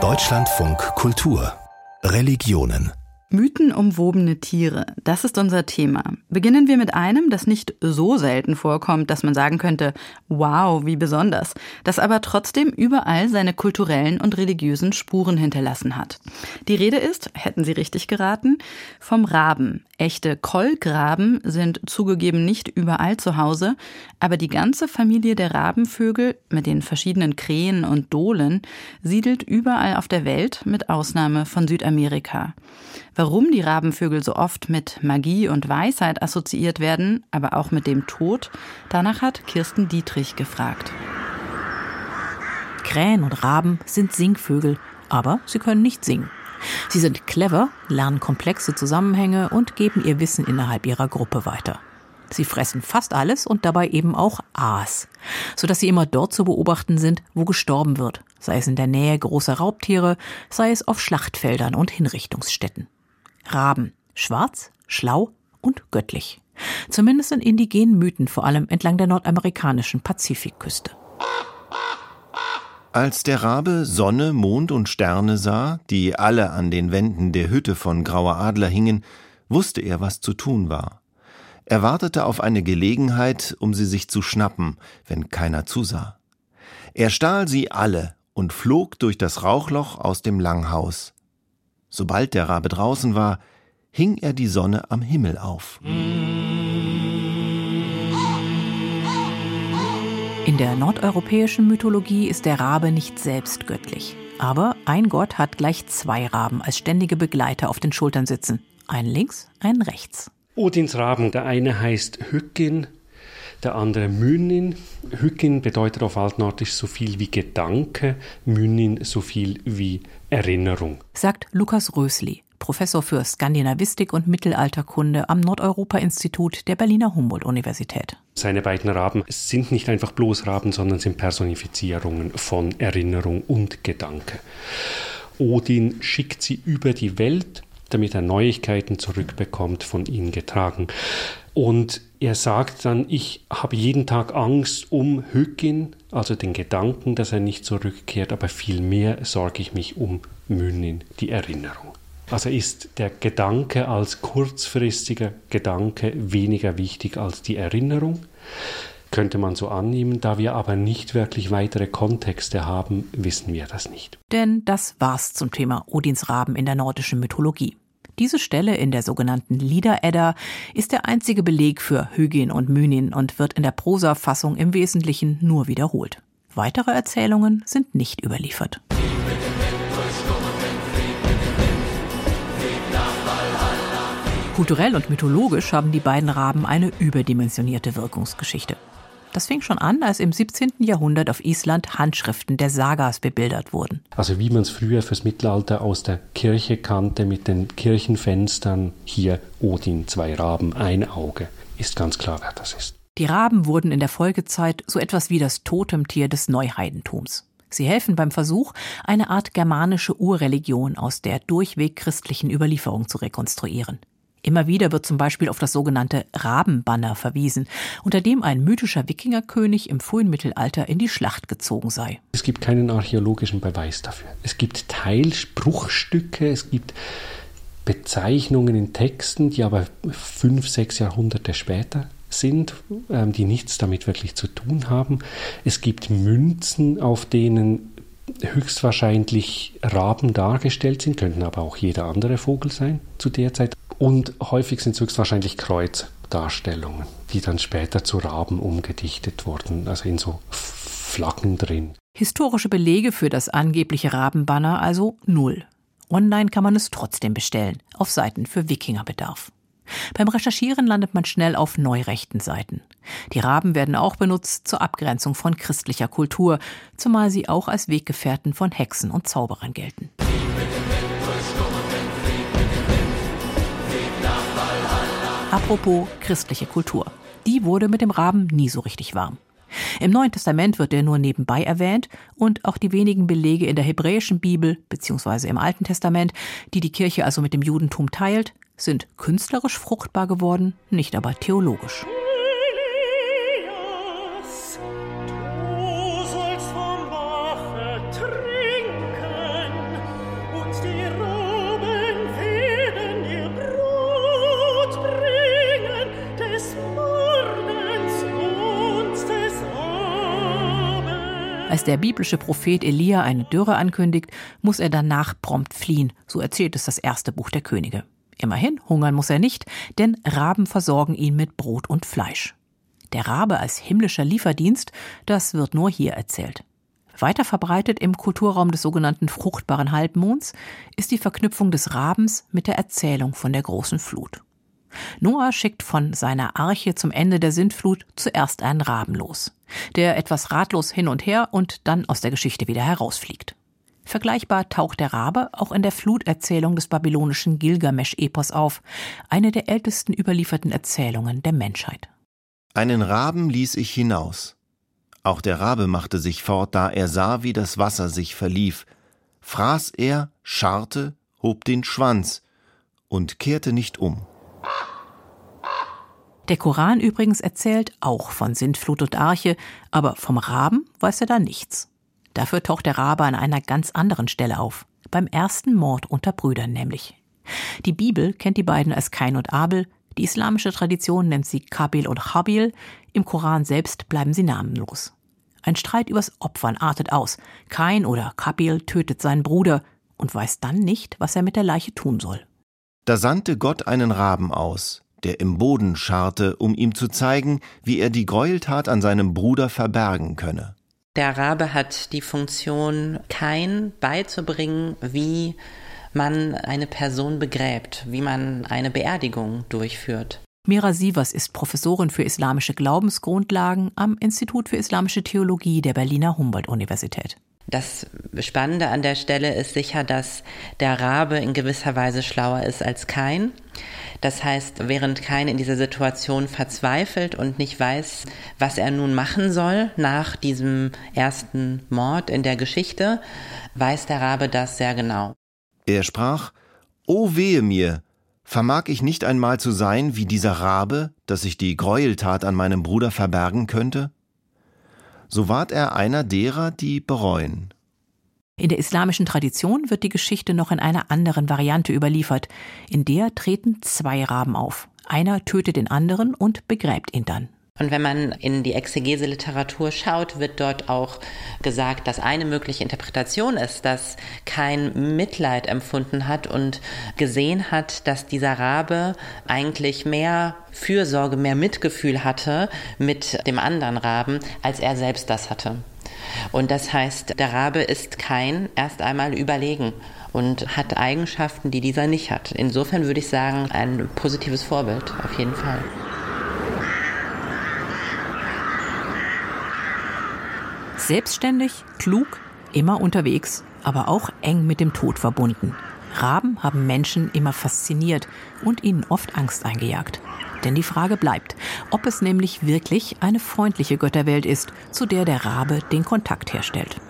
Deutschlandfunk Kultur Religionen Mythenumwobene Tiere, das ist unser Thema. Beginnen wir mit einem, das nicht so selten vorkommt, dass man sagen könnte, wow, wie besonders, das aber trotzdem überall seine kulturellen und religiösen Spuren hinterlassen hat. Die Rede ist, hätten Sie richtig geraten, vom Raben. Echte Kolkraben sind zugegeben nicht überall zu Hause, aber die ganze Familie der Rabenvögel mit den verschiedenen Krähen und Dohlen siedelt überall auf der Welt mit Ausnahme von Südamerika. Warum die Rabenvögel so oft mit Magie und Weisheit assoziiert werden, aber auch mit dem Tod, danach hat Kirsten Dietrich gefragt. Krähen und Raben sind Singvögel, aber sie können nicht singen. Sie sind clever, lernen komplexe Zusammenhänge und geben ihr Wissen innerhalb ihrer Gruppe weiter. Sie fressen fast alles und dabei eben auch Aas, sodass sie immer dort zu beobachten sind, wo gestorben wird, sei es in der Nähe großer Raubtiere, sei es auf Schlachtfeldern und Hinrichtungsstätten. Raben. Schwarz, schlau und göttlich. Zumindest in indigenen Mythen, vor allem entlang der nordamerikanischen Pazifikküste. Als der Rabe Sonne, Mond und Sterne sah, die alle an den Wänden der Hütte von Grauer Adler hingen, wusste er, was zu tun war. Er wartete auf eine Gelegenheit, um sie sich zu schnappen, wenn keiner zusah. Er stahl sie alle und flog durch das Rauchloch aus dem Langhaus. Sobald der Rabe draußen war, hing er die Sonne am Himmel auf. In der nordeuropäischen Mythologie ist der Rabe nicht selbst göttlich. Aber ein Gott hat gleich zwei Raben als ständige Begleiter auf den Schultern sitzen. Einen links, einen rechts. Odins Raben, der eine heißt Hückin, der andere Mynnin. Hückin bedeutet auf Altnordisch so viel wie Gedanke, Mynnin so viel wie Erinnerung. Sagt Lukas Rösli, Professor für Skandinavistik und Mittelalterkunde am Nordeuropa-Institut der Berliner Humboldt-Universität. Seine beiden Raben sind nicht einfach bloß Raben, sondern sind Personifizierungen von Erinnerung und Gedanke. Odin schickt sie über die Welt, damit er Neuigkeiten zurückbekommt, von ihnen getragen. Und er sagt dann, ich habe jeden Tag Angst um Hückin, also den Gedanken, dass er nicht zurückkehrt, aber vielmehr sorge ich mich um Mynnin, die Erinnerung. Also ist der Gedanke als kurzfristiger Gedanke weniger wichtig als die Erinnerung, könnte man so annehmen. Da wir aber nicht wirklich weitere Kontexte haben, wissen wir das nicht. Denn das war's zum Thema Odins Raben in der nordischen Mythologie. Diese Stelle in der sogenannten Lieder-Edda ist der einzige Beleg für Hygien und Mynin und wird in der Prosafassung im Wesentlichen nur wiederholt. Weitere Erzählungen sind nicht überliefert. Kulturell und mythologisch haben die beiden Raben eine überdimensionierte Wirkungsgeschichte. Das fing schon an, als im 17. Jahrhundert auf Island Handschriften der Sagas bebildert wurden. Also wie man es früher fürs Mittelalter aus der Kirche kannte mit den Kirchenfenstern, hier Odin, zwei Raben, ein Auge, ist ganz klar, wer das ist. Die Raben wurden in der Folgezeit so etwas wie das Totemtier des Neuheidentums. Sie helfen beim Versuch, eine Art germanische Urreligion aus der durchweg christlichen Überlieferung zu rekonstruieren. Immer wieder wird zum Beispiel auf das sogenannte Rabenbanner verwiesen, unter dem ein mythischer Wikingerkönig im frühen Mittelalter in die Schlacht gezogen sei. Es gibt keinen archäologischen Beweis dafür. Es gibt Teilspruchstücke, es gibt Bezeichnungen in Texten, die aber fünf, sechs Jahrhunderte später sind, ähm, die nichts damit wirklich zu tun haben. Es gibt Münzen, auf denen höchstwahrscheinlich Raben dargestellt sind, könnten aber auch jeder andere Vogel sein zu der Zeit. Und häufig sind es höchstwahrscheinlich Kreuzdarstellungen, die dann später zu Raben umgedichtet wurden, also in so Flaggen drin. Historische Belege für das angebliche Rabenbanner also null. Online kann man es trotzdem bestellen, auf Seiten für Wikingerbedarf. Beim Recherchieren landet man schnell auf neurechten Seiten. Die Raben werden auch benutzt zur Abgrenzung von christlicher Kultur, zumal sie auch als Weggefährten von Hexen und Zauberern gelten. Apropos christliche Kultur. Die wurde mit dem Raben nie so richtig warm. Im Neuen Testament wird er nur nebenbei erwähnt und auch die wenigen Belege in der hebräischen Bibel bzw. im Alten Testament, die die Kirche also mit dem Judentum teilt, sind künstlerisch fruchtbar geworden, nicht aber theologisch. Als der biblische Prophet Elia eine Dürre ankündigt, muss er danach prompt fliehen, so erzählt es das erste Buch der Könige. Immerhin, hungern muss er nicht, denn Raben versorgen ihn mit Brot und Fleisch. Der Rabe als himmlischer Lieferdienst, das wird nur hier erzählt. Weiter verbreitet im Kulturraum des sogenannten fruchtbaren Halbmonds ist die Verknüpfung des Rabens mit der Erzählung von der großen Flut. Noah schickt von seiner Arche zum Ende der Sintflut zuerst einen Raben los, der etwas ratlos hin und her und dann aus der Geschichte wieder herausfliegt. Vergleichbar taucht der Rabe auch in der Fluterzählung des babylonischen Gilgamesch-Epos auf, eine der ältesten überlieferten Erzählungen der Menschheit. Einen Raben ließ ich hinaus. Auch der Rabe machte sich fort, da er sah, wie das Wasser sich verlief. Fraß er, scharrte, hob den Schwanz und kehrte nicht um. Der Koran übrigens erzählt auch von Sintflut und Arche, aber vom Raben weiß er da nichts. Dafür taucht der Rabe an einer ganz anderen Stelle auf, beim ersten Mord unter Brüdern nämlich. Die Bibel kennt die beiden als Kain und Abel, die islamische Tradition nennt sie Kabil und Habil, im Koran selbst bleiben sie namenlos. Ein Streit übers Opfern artet aus. Kain oder Kabil tötet seinen Bruder und weiß dann nicht, was er mit der Leiche tun soll. Da sandte Gott einen Raben aus, der im Boden scharrte, um ihm zu zeigen, wie er die Gräueltat an seinem Bruder verbergen könne. Der Rabe hat die Funktion, Kain beizubringen, wie man eine Person begräbt, wie man eine Beerdigung durchführt. Mira Sievers ist Professorin für islamische Glaubensgrundlagen am Institut für islamische Theologie der Berliner Humboldt-Universität. Das Spannende an der Stelle ist sicher, dass der Rabe in gewisser Weise schlauer ist als Kain. Das heißt, während Kain in dieser Situation verzweifelt und nicht weiß, was er nun machen soll nach diesem ersten Mord in der Geschichte, weiß der Rabe das sehr genau. Er sprach, O wehe mir, vermag ich nicht einmal zu sein wie dieser Rabe, dass ich die Gräueltat an meinem Bruder verbergen könnte? So ward er einer derer, die bereuen. In der islamischen Tradition wird die Geschichte noch in einer anderen Variante überliefert. In der treten zwei Raben auf. Einer tötet den anderen und begräbt ihn dann. Und wenn man in die Exegese-Literatur schaut, wird dort auch gesagt, dass eine mögliche Interpretation ist, dass kein Mitleid empfunden hat und gesehen hat, dass dieser Rabe eigentlich mehr Fürsorge, mehr Mitgefühl hatte mit dem anderen Raben, als er selbst das hatte. Und das heißt, der Rabe ist kein erst einmal überlegen und hat Eigenschaften, die dieser nicht hat. Insofern würde ich sagen, ein positives Vorbild, auf jeden Fall. Selbstständig, klug, immer unterwegs, aber auch eng mit dem Tod verbunden. Raben haben Menschen immer fasziniert und ihnen oft Angst eingejagt. Denn die Frage bleibt, ob es nämlich wirklich eine freundliche Götterwelt ist, zu der der Rabe den Kontakt herstellt.